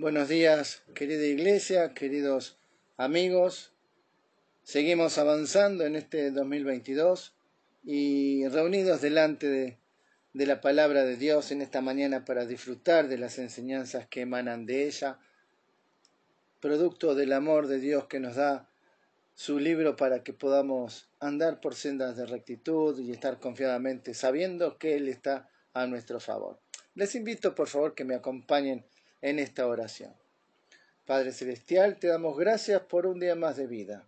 Buenos días, querida iglesia, queridos amigos. Seguimos avanzando en este 2022 y reunidos delante de, de, la palabra de Dios en esta mañana para disfrutar de las enseñanzas que emanan de ella, producto del amor de Dios que nos da su libro para que podamos andar por sendas de rectitud y estar confiadamente sabiendo que Él está a nuestro favor. Les invito por favor que me acompañen en esta oración. Padre Celestial, te damos gracias por un día más de vida.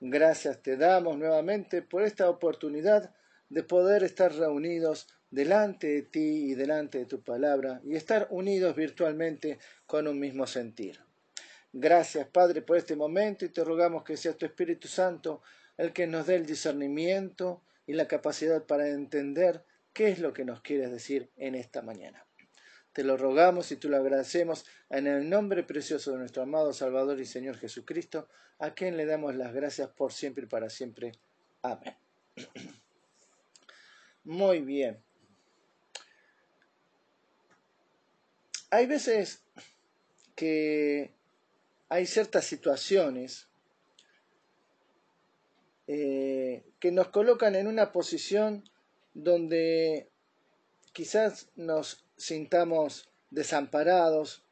Gracias te damos nuevamente por esta oportunidad de poder estar reunidos delante de ti y delante de tu palabra y estar unidos virtualmente con un mismo sentir. Gracias, Padre, por este momento y te rogamos que sea tu Espíritu Santo el que nos dé el discernimiento y la capacidad para entender qué es lo que nos quieres decir en esta mañana. Te lo rogamos y te lo agradecemos en el nombre precioso de nuestro amado Salvador y Señor Jesucristo, a quien le damos las gracias por siempre y para siempre. Amén. Muy bien. Hay veces que hay ciertas situaciones eh, que nos colocan en una posición donde quizás nos sintamos desamparados.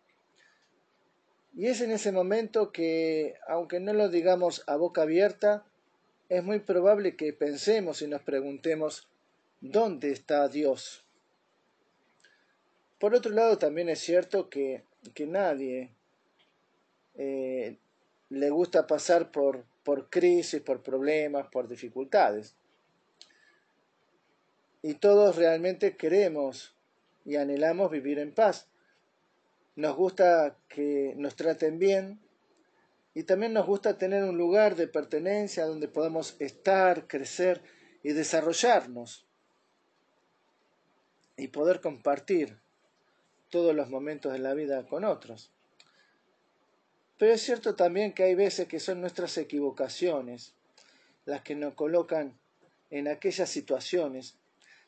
Y es en ese momento que, aunque no lo digamos a boca abierta, es muy probable que pensemos y nos preguntemos, ¿dónde está Dios? Por otro lado, también es cierto que, que nadie eh, le gusta pasar por, por crisis, por problemas, por dificultades. Y todos realmente queremos y anhelamos vivir en paz. Nos gusta que nos traten bien y también nos gusta tener un lugar de pertenencia donde podamos estar, crecer y desarrollarnos y poder compartir todos los momentos de la vida con otros. Pero es cierto también que hay veces que son nuestras equivocaciones las que nos colocan en aquellas situaciones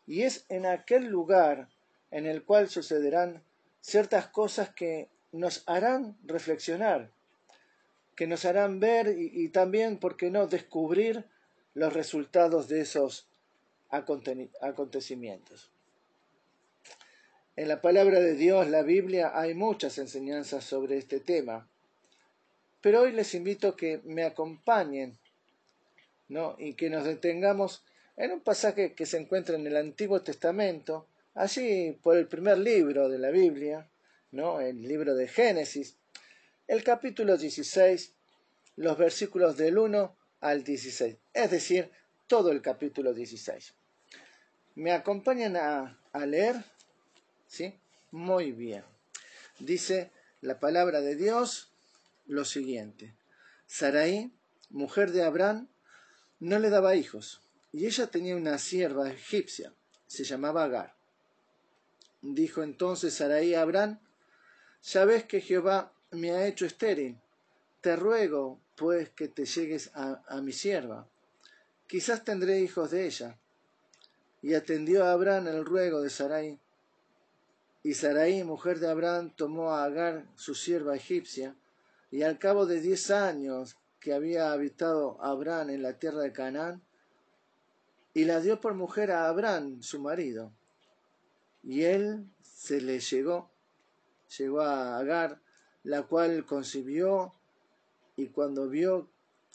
y es en aquel lugar en el cual sucederán ciertas cosas que nos harán reflexionar, que nos harán ver y, también, ¿por qué no?, descubrir los resultados de esos acontecimientos. En la palabra de Dios, la Biblia, hay muchas enseñanzas sobre este tema. Pero hoy les invito a que me acompañen ¿no? y que nos detengamos en un pasaje que se encuentra en el Antiguo Testamento, allí por el primer libro de la Biblia, ¿no? el libro de Génesis, el capítulo 16, los versículos del 1 al 16, es decir, todo el capítulo 16. ¿Me acompañan a, a leer? ¿Sí? Muy bien. Dice la palabra de Dios lo siguiente. Sarai, mujer de Abraham, no le daba hijos, y ella tenía una sierva egipcia, se llamaba Agar. Dijo entonces Sarai a Abraham, ya ves que Jehová me ha hecho estéril, te ruego pues que te llegues a, mi sierva, quizás tendré hijos de ella. Y atendió a Abraham el ruego de Sarai. Y Sarai, mujer de Abraham, tomó a Agar, su sierva egipcia, y al cabo de diez años que había habitado Abraham en la tierra de Canaán, y la dio por mujer a Abraham, su marido. Y él se le llegó, llegó a Agar, la cual concibió, y cuando vio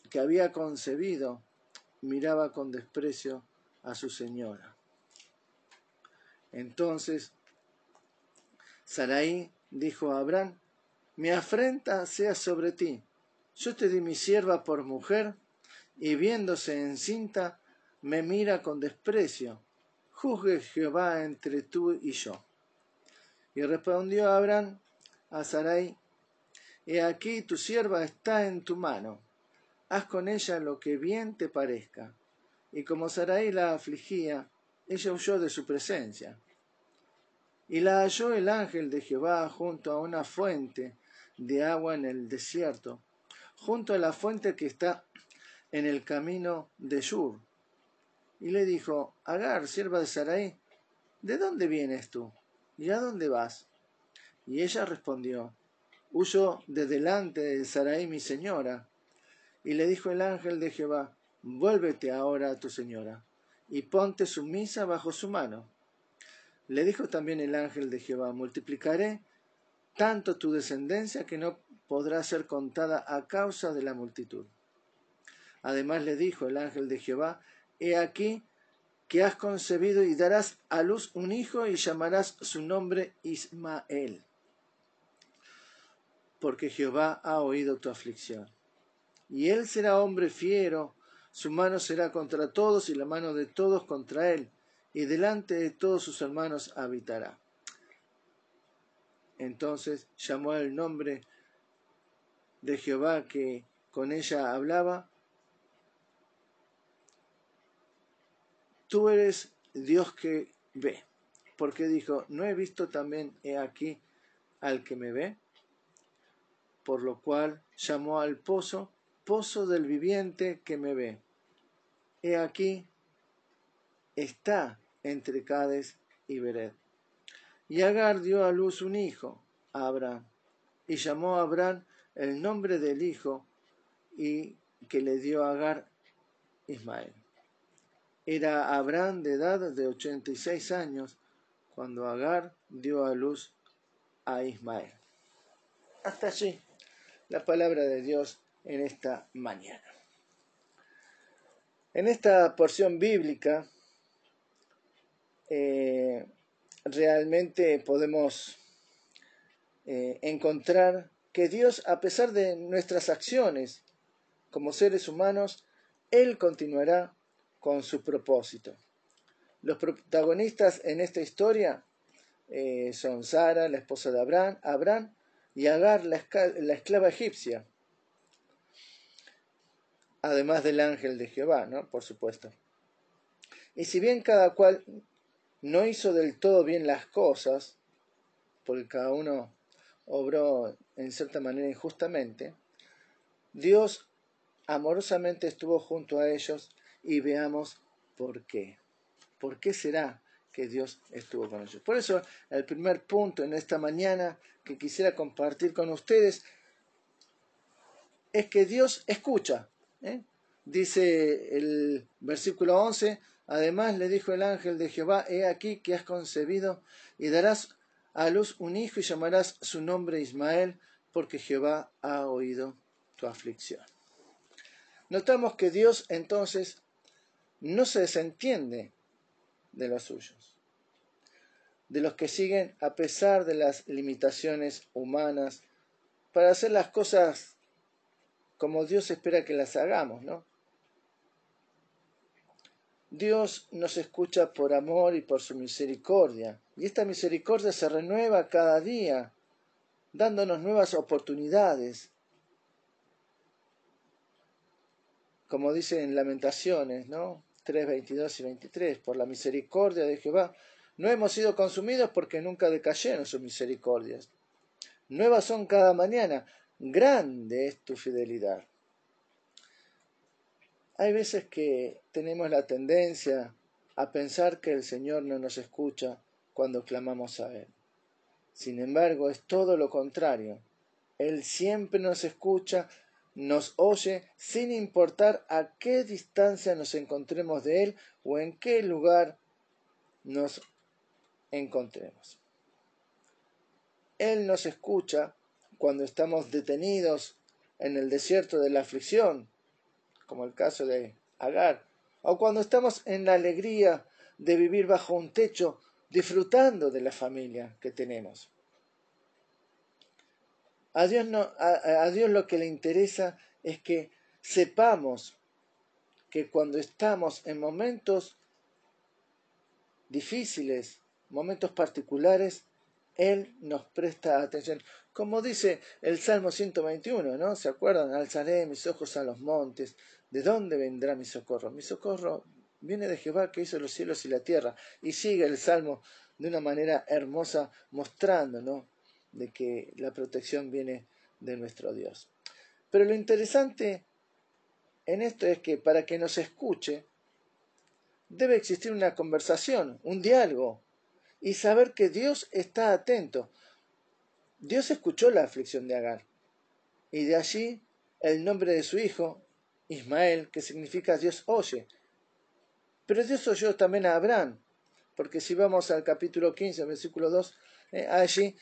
que había concebido, miraba con desprecio a su señora. Entonces Sarai dijo a Abraham, mi afrenta sea sobre ti. Yo te di mi sierva por mujer, y viéndose encinta, me mira con desprecio. Juzgue Jehová entre tú y yo. Y respondió Abraham a Sarai, He aquí tu sierva está en tu mano, haz con ella lo que bien te parezca. Y como Sarai la afligía, ella huyó de su presencia. Y la halló el ángel de Jehová junto a una fuente de agua en el desierto, junto a la fuente que está en el camino de Shur. Y le dijo, Agar, sierva de Sarai, ¿de dónde vienes tú? ¿Y a dónde vas? Y ella respondió, huyó de delante de Sarai mi señora. Y le dijo el ángel de Jehová, vuélvete ahora a tu señora, y ponte sumisa bajo su mano. Le dijo también el ángel de Jehová, multiplicaré tanto tu descendencia que no podrá ser contada a causa de la multitud. Además le dijo el ángel de Jehová, He aquí que has concebido y darás a luz un hijo y llamarás su nombre Ismael, porque Jehová ha oído tu aflicción. Y él será hombre fiero, su mano será contra todos y la mano de todos contra él, y delante de todos sus hermanos habitará. Entonces llamó el nombre de Jehová que con ella hablaba, tú eres Dios que ve, porque dijo, no he visto también he aquí al que me ve, por lo cual llamó al pozo, pozo del viviente que me ve. He aquí está entre Cades y Beret. Y Agar dio a luz un hijo, Abraham, y llamó a Abraham el nombre del hijo y que le dio a Agar Ismael. Era Abraham de edad de ochenta y seis años cuando Agar dio a luz a Ismael. Hasta allí la palabra de Dios en esta mañana. En esta porción bíblica eh, realmente podemos eh, encontrar que Dios, a pesar de nuestras acciones como seres humanos, Él continuará con su propósito. Los protagonistas en esta historia eh, son Sara, la esposa de Abraham, Abraham y Agar, la, esclava egipcia, además del ángel de Jehová, ¿no? Por supuesto. Y si bien cada cual no hizo del todo bien las cosas, porque cada uno obró en cierta manera injustamente, Dios amorosamente estuvo junto a ellos y veamos por qué. ¿Por qué será que Dios estuvo con ellos? Por eso, el primer punto en esta mañana que quisiera compartir con ustedes es que Dios escucha. ¿eh? Dice el versículo 11, además le dijo el ángel de Jehová, he aquí que has concebido y darás a luz un hijo y llamarás su nombre Ismael, porque Jehová ha oído tu aflicción. Notamos que Dios entonces no se desentiende de los suyos, de los que siguen a pesar de las limitaciones humanas para hacer las cosas como Dios espera que las hagamos, ¿no? Dios nos escucha por amor y por su misericordia, y esta misericordia se renueva cada día, dándonos nuevas oportunidades como dice en Lamentaciones, ¿no? 3, 22 y 23, por la misericordia de Jehová, no hemos sido consumidos porque nunca decayeron sus misericordias. Nuevas son cada mañana, grande es tu fidelidad. Hay veces que tenemos la tendencia a pensar que el Señor no nos escucha cuando clamamos a Él. Sin embargo, es todo lo contrario. Él siempre nos escucha nos oye sin importar a qué distancia nos encontremos de Él o en qué lugar nos encontremos. Él nos escucha cuando estamos detenidos en el desierto de la aflicción, como el caso de Agar, o cuando estamos en la alegría de vivir bajo un techo, disfrutando de la familia que tenemos. A Dios, no, a, Dios lo que le interesa es que sepamos que cuando estamos en momentos difíciles, momentos particulares, Él nos presta atención. Como dice el Salmo 121, ¿no? ¿Se acuerdan? Alzaré mis ojos a los montes. ¿De dónde vendrá mi socorro? Mi socorro viene de Jehová que hizo los cielos y la tierra. Y sigue el Salmo de una manera hermosa mostrando, ¿no? De que la protección viene de nuestro Dios. Pero lo interesante en esto es que para que nos escuche, debe existir una conversación, un diálogo, y saber que Dios está atento. Dios escuchó la aflicción de Agar, y de allí el nombre de su hijo, Ismael, que significa Dios oye. Pero Dios oyó también a Abraham, porque si vamos al capítulo 15, versículo 2, eh, allí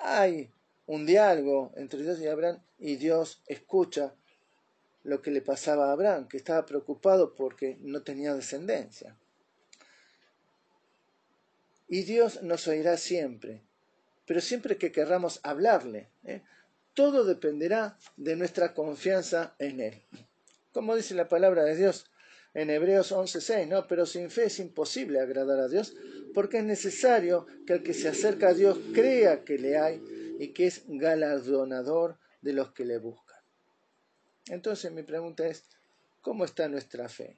hay un diálogo entre Dios y Abraham, y Dios escucha lo que le pasaba a Abraham, que estaba preocupado porque no tenía descendencia. Y Dios nos oirá siempre, pero siempre que querramos hablarle. ¿eh? Todo dependerá de nuestra confianza en Él. Como dice la palabra de Dios en Hebreos 11:6, ¿no? Pero sin fe es imposible agradar a Dios, porque es necesario que el que se acerca a Dios crea que le hay y que es galardonador de los que le buscan. Entonces mi pregunta es, ¿cómo está nuestra fe?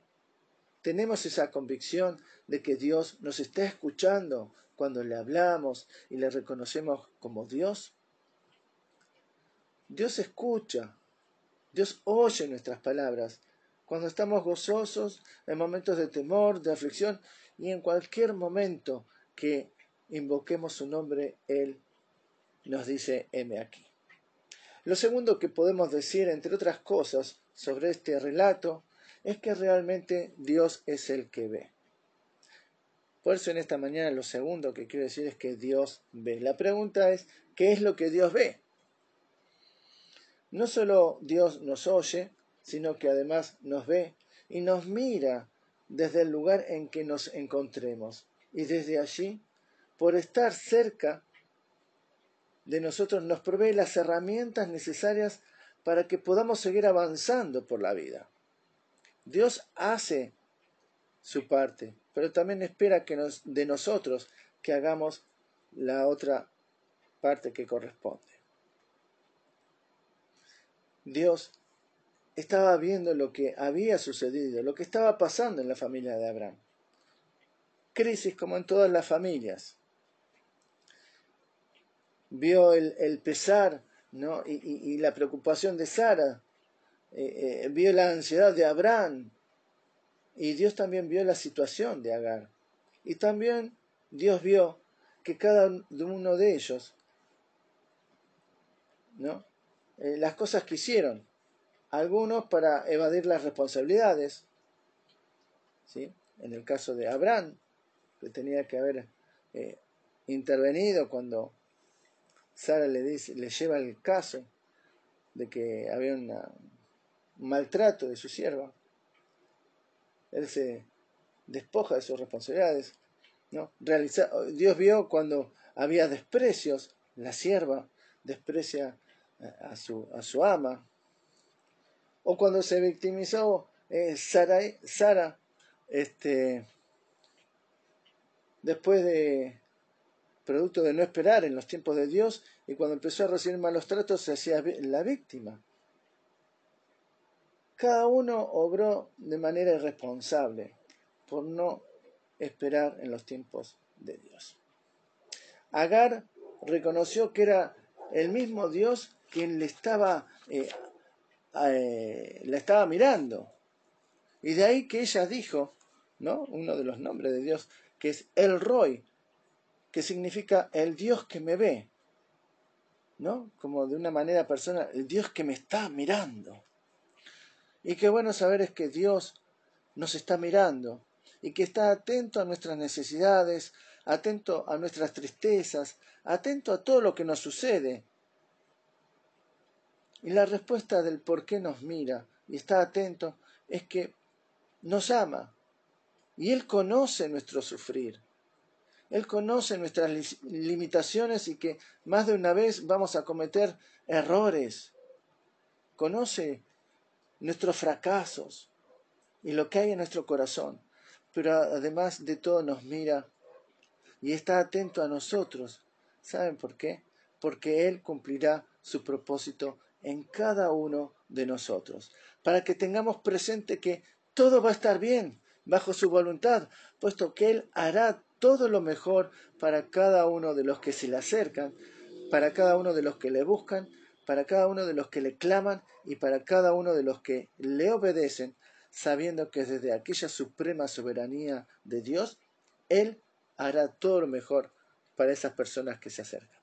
¿Tenemos esa convicción de que Dios nos está escuchando cuando le hablamos y le reconocemos como Dios? Dios escucha, Dios oye nuestras palabras cuando estamos gozosos, en momentos de temor, de aflicción y en cualquier momento que invoquemos su nombre, Él nos dice, heme aquí. Lo segundo que podemos decir, entre otras cosas, sobre este relato, es que realmente Dios es el que ve. Por eso en esta mañana lo segundo que quiero decir es que Dios ve. La pregunta es, ¿qué es lo que Dios ve? No solo Dios nos oye, sino que además nos ve y nos mira desde el lugar en que nos encontremos. Y desde allí, por estar cerca, de nosotros nos provee las herramientas necesarias para que podamos seguir avanzando por la vida. Dios hace su parte, pero también espera que de nosotros que hagamos la otra parte que corresponde. Dios estaba viendo lo que había sucedido, lo que estaba pasando en la familia de Abraham. Crisis como en todas las familias vio el, pesar ¿no? y, la preocupación de Sara, eh, eh, vio la ansiedad de Abraham y Dios también vio la situación de Agar. Y también Dios vio que cada uno de ellos, ¿no? Eh, las cosas que hicieron, algunos para evadir las responsabilidades, ¿sí? en el caso de Abraham, que tenía que haber intervenido cuando Sara le, dice, le lleva el caso de que había un maltrato de su sierva. Él se despoja de sus responsabilidades. ¿no? Dios vio cuando había desprecios, la sierva desprecia a su, a su ama. O cuando se victimizó eh, Sara, este, después de producto de no esperar en los tiempos de Dios, y cuando empezó a recibir malos tratos se hacía la víctima. Cada uno obró de manera irresponsable por no esperar en los tiempos de Dios. Agar reconoció que era el mismo Dios quien le estaba, eh, eh, la estaba mirando. Y de ahí que ella dijo, ¿no? Uno de los nombres de Dios, que es El Roy, que significa el Dios que me ve, ¿no? Como de una manera personal, el Dios que me está mirando. Y qué bueno saber es que Dios nos está mirando y que está atento a nuestras necesidades, atento a nuestras tristezas, atento a todo lo que nos sucede. Y la respuesta del por qué nos mira y está atento es que nos ama y Él conoce nuestro sufrir. Él conoce nuestras limitaciones y que más de una vez vamos a cometer errores. Conoce nuestros fracasos y lo que hay en nuestro corazón. Pero además de todo nos mira y está atento a nosotros. ¿Saben por qué? Porque Él cumplirá su propósito en cada uno de nosotros. Para que tengamos presente que todo va a estar bien bajo su voluntad, puesto que Él hará todo lo mejor para cada uno de los que se le acercan, para cada uno de los que le buscan, para cada uno de los que le claman y para cada uno de los que le obedecen, sabiendo que desde aquella suprema soberanía de Dios, Él hará todo lo mejor para esas personas que se acercan.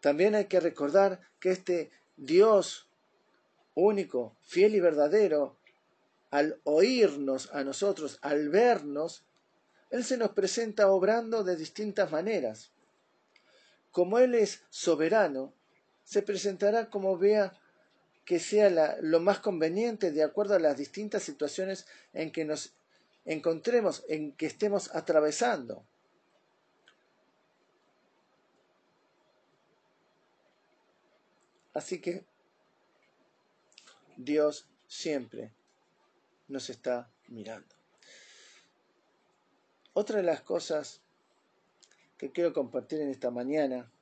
También hay que recordar que este Dios único, fiel y verdadero, al oírnos a nosotros, al vernos, Él se nos presenta obrando de distintas maneras. Como Él es soberano, se presentará como vea que sea lo más conveniente de acuerdo a las distintas situaciones en que nos encontremos, en que estemos atravesando. Así que Dios siempre nos está mirando. Otra de las cosas que quiero compartir en esta mañana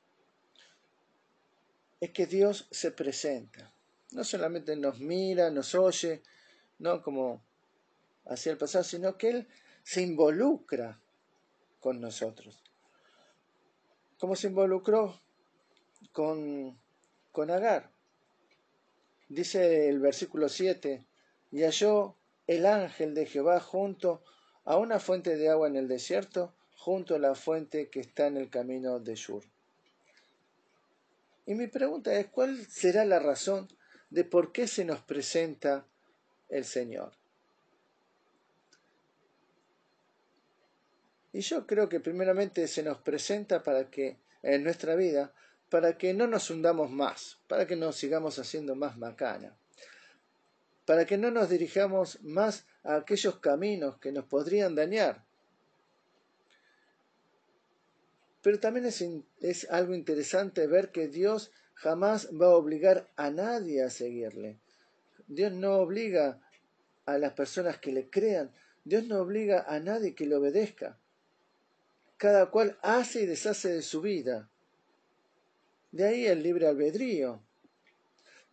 es que Dios se presenta. No solamente nos mira, nos oye, no como hacía el pasado, sino que Él se involucra con nosotros. Como se involucró con, con Agar. Dice el versículo 7, y halló el ángel de Jehová junto a una fuente de agua en el desierto, junto a la fuente que está en el camino de Shur. Y mi pregunta es, ¿cuál será la razón de por qué se nos presenta el Señor? Y yo creo que primeramente se nos presenta para que en nuestra vida, para que no nos hundamos más, para que nos sigamos haciendo más macana, para que no nos dirijamos más a aquellos caminos que nos podrían dañar. Pero también es, es algo interesante ver que Dios jamás va a obligar a nadie a seguirle. Dios no obliga a las personas que le crean. Dios no obliga a nadie que le obedezca. Cada cual hace y deshace de su vida. De ahí el libre albedrío.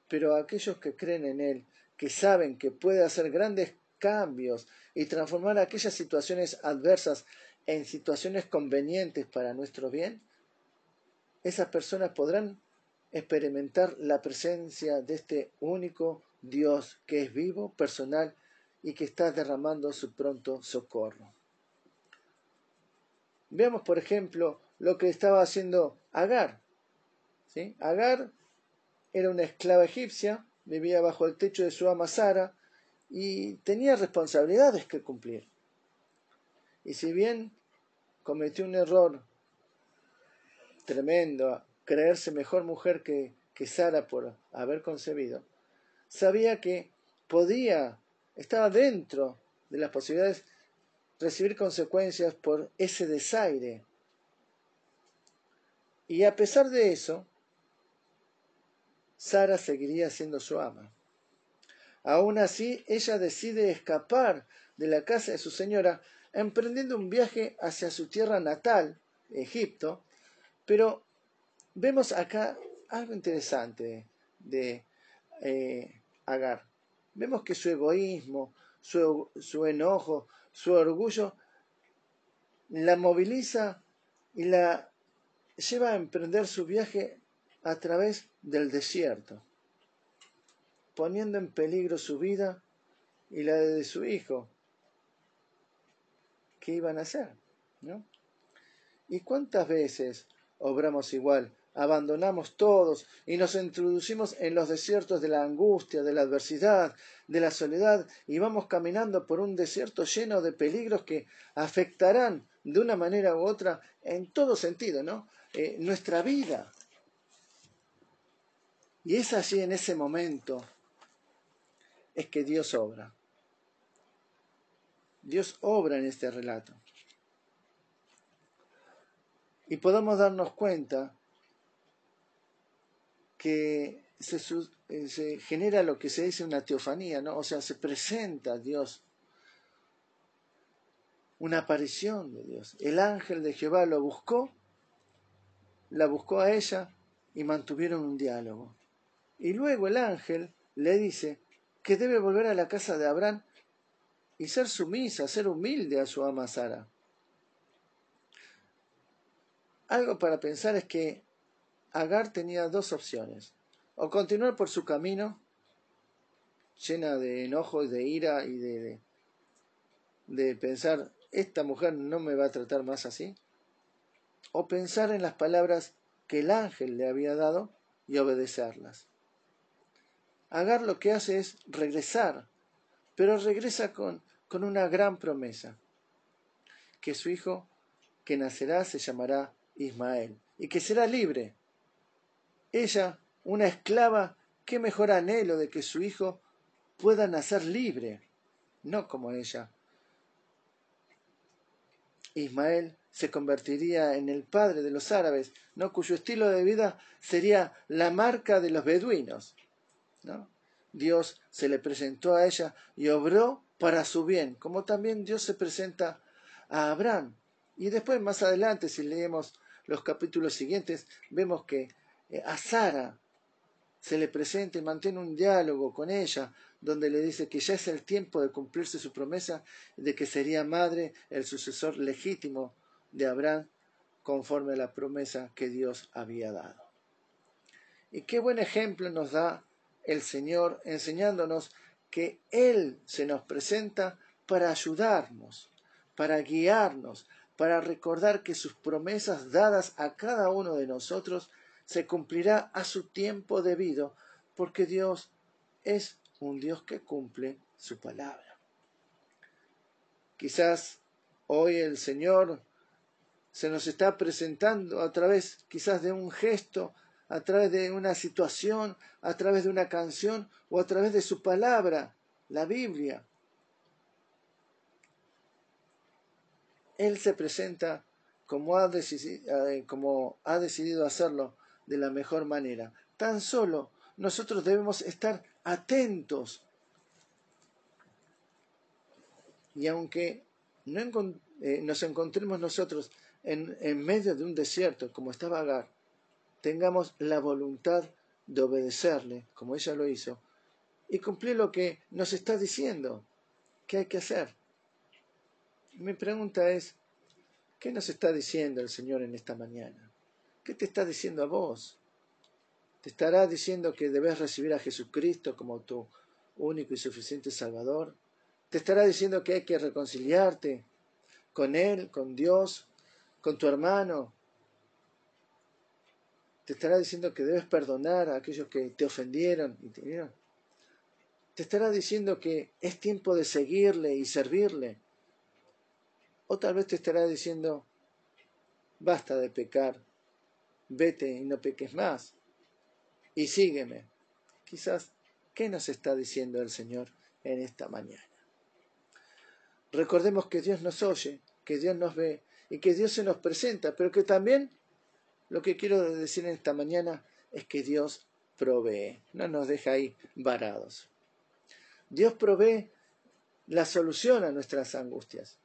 Pero aquellos que creen en Él, que saben que puede hacer grandes cambios y transformar aquellas situaciones adversas en situaciones convenientes para nuestro bien, esas personas podrán experimentar la presencia de este único Dios que es vivo, personal y que está derramando su pronto socorro. Veamos, por ejemplo, lo que estaba haciendo Agar. Agar era una esclava egipcia, vivía bajo el techo de su ama Sara y tenía responsabilidades que cumplir. Y si bien cometió un error tremendo, creerse mejor mujer que, que Sara por haber concebido, sabía que podía, estaba dentro de las posibilidades recibir consecuencias por ese desaire. Y a pesar de eso, Sara seguiría siendo su ama. Aún así, ella decide escapar de la casa de su señora, emprendiendo un viaje hacia su tierra natal, Egipto, pero vemos acá algo interesante de eh, Agar. Vemos que su egoísmo, su, su enojo, su orgullo la moviliza y la lleva a emprender su viaje a través del desierto, poniendo en peligro su vida y la de su hijo. ¿Qué iban a hacer? ¿No? ¿Y cuántas veces obramos igual? abandonamos todos y nos introducimos en los desiertos de la angustia, de la adversidad, de la soledad y vamos caminando por un desierto lleno de peligros que afectarán de una manera u otra en todo sentido, ¿no? Eh, nuestra vida. Y es así en ese momento es que Dios obra. Dios obra en este relato. Y podemos darnos cuenta que eh, se, genera lo que se dice una teofanía, ¿no? O sea, se presenta a Dios, una aparición de Dios. El ángel de Jehová lo buscó, la buscó a ella y mantuvieron un diálogo. Y luego el ángel le dice que debe volver a la casa de Abraham y ser sumisa, ser humilde a su ama Sara. Algo para pensar es que Agar tenía dos opciones, o continuar por su camino, llena de enojo y de ira y de, de, pensar, esta mujer no me va a tratar más así, o pensar en las palabras que el ángel le había dado y obedecerlas. Agar lo que hace es regresar, pero regresa con, con una gran promesa, que su hijo que nacerá se llamará Ismael y que será libre. Ella, una esclava, qué mejor anhelo de que su hijo pueda nacer libre, no como ella. Ismael se convertiría en el padre de los árabes, ¿no? cuyo estilo de vida sería la marca de los beduinos. Dios se le presentó a ella y obró para su bien, como también Dios se presenta a Abraham. Y después, más adelante, si leemos los capítulos siguientes, vemos que eh, a Sara se le presenta y mantiene un diálogo con ella, donde le dice que ya es el tiempo de cumplirse su promesa de que sería madre, el sucesor legítimo de Abraham, conforme a la promesa que Dios había dado. Y qué buen ejemplo nos da el Señor enseñándonos que Él se nos presenta para ayudarnos, para guiarnos, para recordar que sus promesas dadas a cada uno de nosotros se cumplirá a su tiempo debido, porque Dios es un Dios que cumple su palabra. Quizás hoy el Señor se nos está presentando a través quizás de un gesto, a través de una situación, a través de una canción o a través de su palabra, la Biblia. Él se presenta como ha, decidido, eh, como ha decidido hacerlo de la mejor manera. Tan solo nosotros debemos estar atentos. Y aunque no eh, nos encontremos nosotros en, en, medio de un desierto, como estaba Agar, tengamos la voluntad de obedecerle, como ella lo hizo, y cumplir lo que nos está diciendo que hay que hacer. Mi pregunta es, ¿qué nos está diciendo el Señor en esta mañana? ¿Qué te está diciendo a vos? ¿Te estará diciendo que debes recibir a Jesucristo como tu único y suficiente Salvador? ¿Te estará diciendo que hay que reconciliarte con Él, con Dios, con tu hermano? ¿Te estará diciendo que debes perdonar a aquellos que te ofendieron y te ¿Te estará diciendo que es tiempo de seguirle y servirle? O tal vez te estará diciendo, basta de pecar, vete y no peques más, y sígueme. Quizás, ¿qué nos está diciendo el Señor en esta mañana? Recordemos que Dios nos oye, que Dios nos ve y que Dios se nos presenta, pero que también lo que quiero decir en esta mañana es que Dios provee, no nos deja ahí varados. Dios provee la solución a nuestras angustias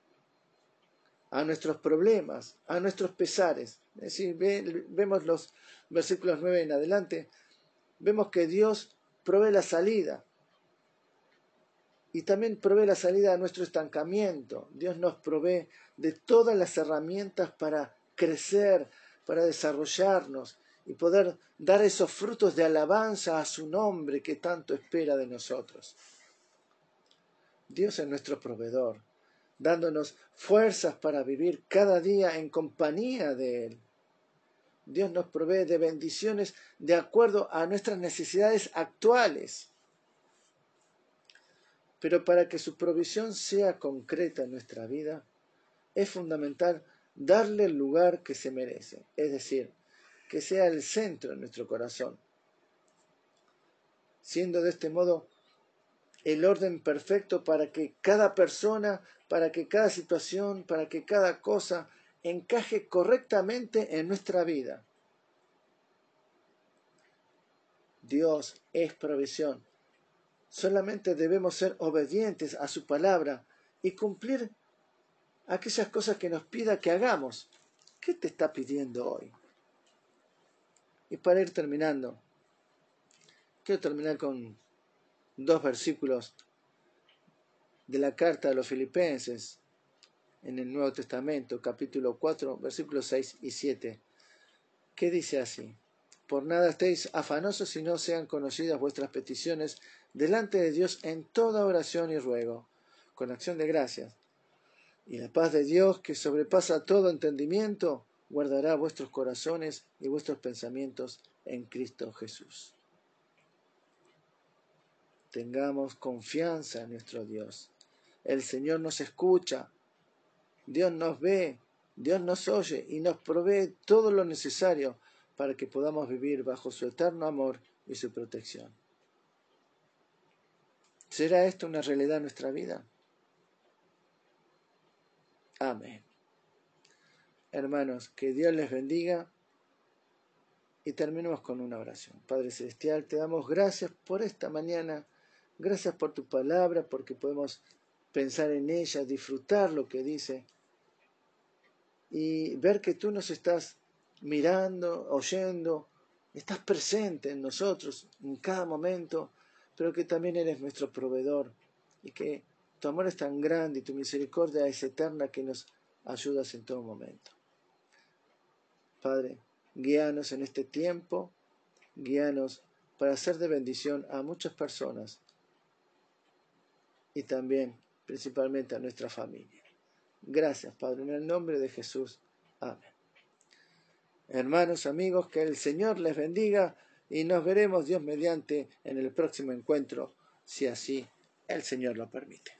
a nuestros problemas, a nuestros pesares. Es decir, vemos los versículos 9 en adelante, vemos que Dios provee la salida y también provee la salida a nuestro estancamiento. Dios nos provee de todas las herramientas para crecer, para desarrollarnos y poder dar esos frutos de alabanza a su nombre que tanto espera de nosotros. Dios es nuestro proveedor dándonos fuerzas para vivir cada día en compañía de Él. Dios nos provee de bendiciones de acuerdo a nuestras necesidades actuales. Pero para que su provisión sea concreta en nuestra vida, es fundamental darle el lugar que se merece, es decir, que sea el centro de nuestro corazón, siendo de este modo el orden perfecto para que cada persona, para que cada situación, para que cada cosa encaje correctamente en nuestra vida. Dios es provisión. Solamente debemos ser obedientes a su palabra y cumplir aquellas cosas que nos pida que hagamos. ¿Qué te está pidiendo hoy? Y para ir terminando, quiero terminar con dos versículos de la carta de los filipenses en el Nuevo Testamento, capítulo 4, versículos 6 y 7, que dice así, por nada estéis afanosos si no sean conocidas vuestras peticiones delante de Dios en toda oración y ruego, con acción de gracias. Y la paz de Dios, que sobrepasa todo entendimiento, guardará vuestros corazones y vuestros pensamientos en Cristo Jesús. Tengamos confianza en nuestro Dios. El Señor nos escucha, Dios nos ve, Dios nos oye y nos provee todo lo necesario para que podamos vivir bajo su eterno amor y su protección. ¿Será esto una realidad en nuestra vida? Amén. Hermanos, que Dios les bendiga y terminemos con una oración. Padre Celestial, te damos gracias por esta mañana, gracias por tu palabra, porque podemos pensar en ella, disfrutar lo que dice y ver que tú nos estás mirando, oyendo, estás presente en nosotros en cada momento, pero que también eres nuestro proveedor y que tu amor es tan grande y tu misericordia es eterna que nos ayudas en todo momento. Padre, guíanos en este tiempo, guíanos para ser de bendición a muchas personas y también principalmente a nuestra familia. Gracias, Padre, en el nombre de Jesús. Amén. Hermanos, amigos, que el Señor les bendiga y nos veremos Dios mediante en el próximo encuentro, si así el Señor lo permite.